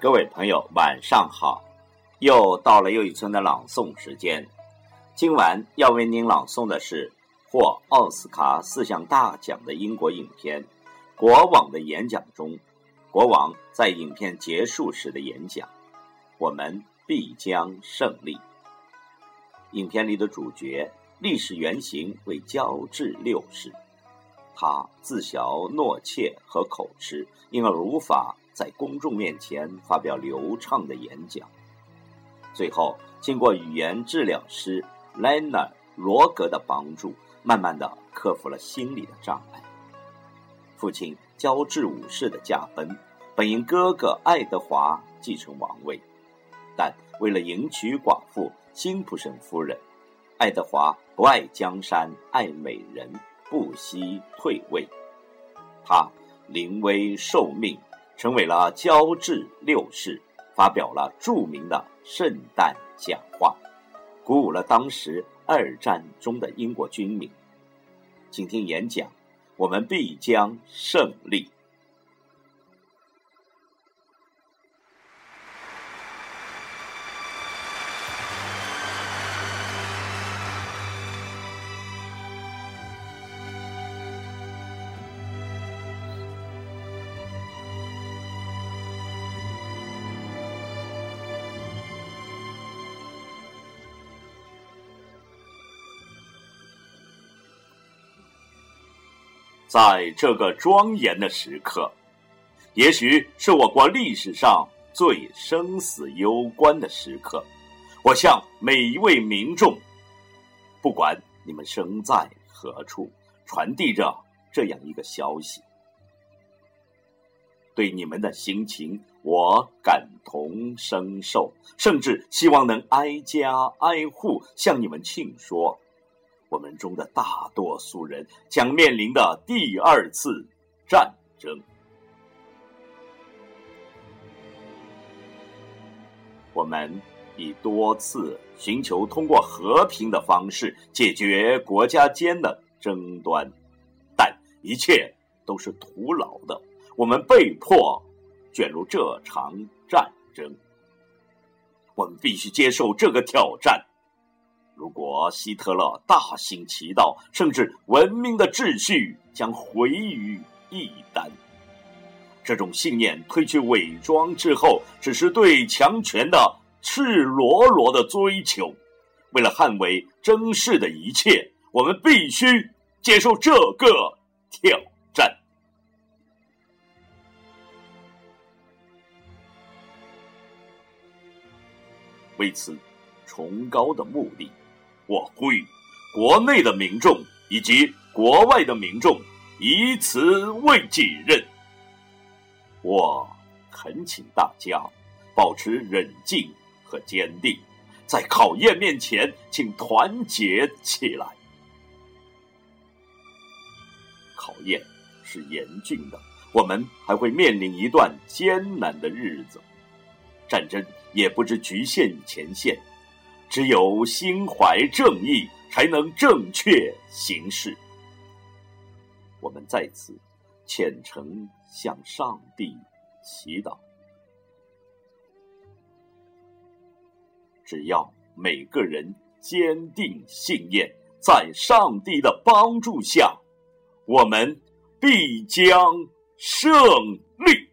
各位朋友，晚上好！又到了又一村的朗诵时间。今晚要为您朗诵的是获奥斯卡四项大奖的英国影片《国王》的演讲中，国王在影片结束时的演讲：“我们必将胜利。”影片里的主角历史原型为乔治六世，他自小懦怯和口吃，因而无法。在公众面前发表流畅的演讲，最后经过语言治疗师莱纳罗格的帮助，慢慢的克服了心理的障碍。父亲乔治五世的驾崩，本应哥哥爱德华继承王位，但为了迎娶寡妇辛普森夫人，爱德华不爱江山爱美人，不惜退位，他临危受命。成为了乔治六世，发表了著名的圣诞讲话，鼓舞了当时二战中的英国军民。请听演讲，我们必将胜利。在这个庄严的时刻，也许是我国历史上最生死攸关的时刻，我向每一位民众，不管你们身在何处，传递着这样一个消息：对你们的心情，我感同身受，甚至希望能挨家挨户向你们庆说。我们中的大多数人将面临的第二次战争。我们已多次寻求通过和平的方式解决国家间的争端，但一切都是徒劳的。我们被迫卷入这场战争。我们必须接受这个挑战。如果希特勒大行其道，甚至文明的秩序将毁于一旦。这种信念褪去伪装之后，只是对强权的赤裸裸的追求。为了捍卫真实的一切，我们必须接受这个挑战。为此，崇高的目的。我呼吁国内的民众以及国外的民众以此为己任。我恳请大家保持冷静和坚定，在考验面前，请团结起来。考验是严峻的，我们还会面临一段艰难的日子。战争也不知局限于前线。只有心怀正义，才能正确行事。我们在此虔诚向上帝祈祷。只要每个人坚定信念，在上帝的帮助下，我们必将胜利。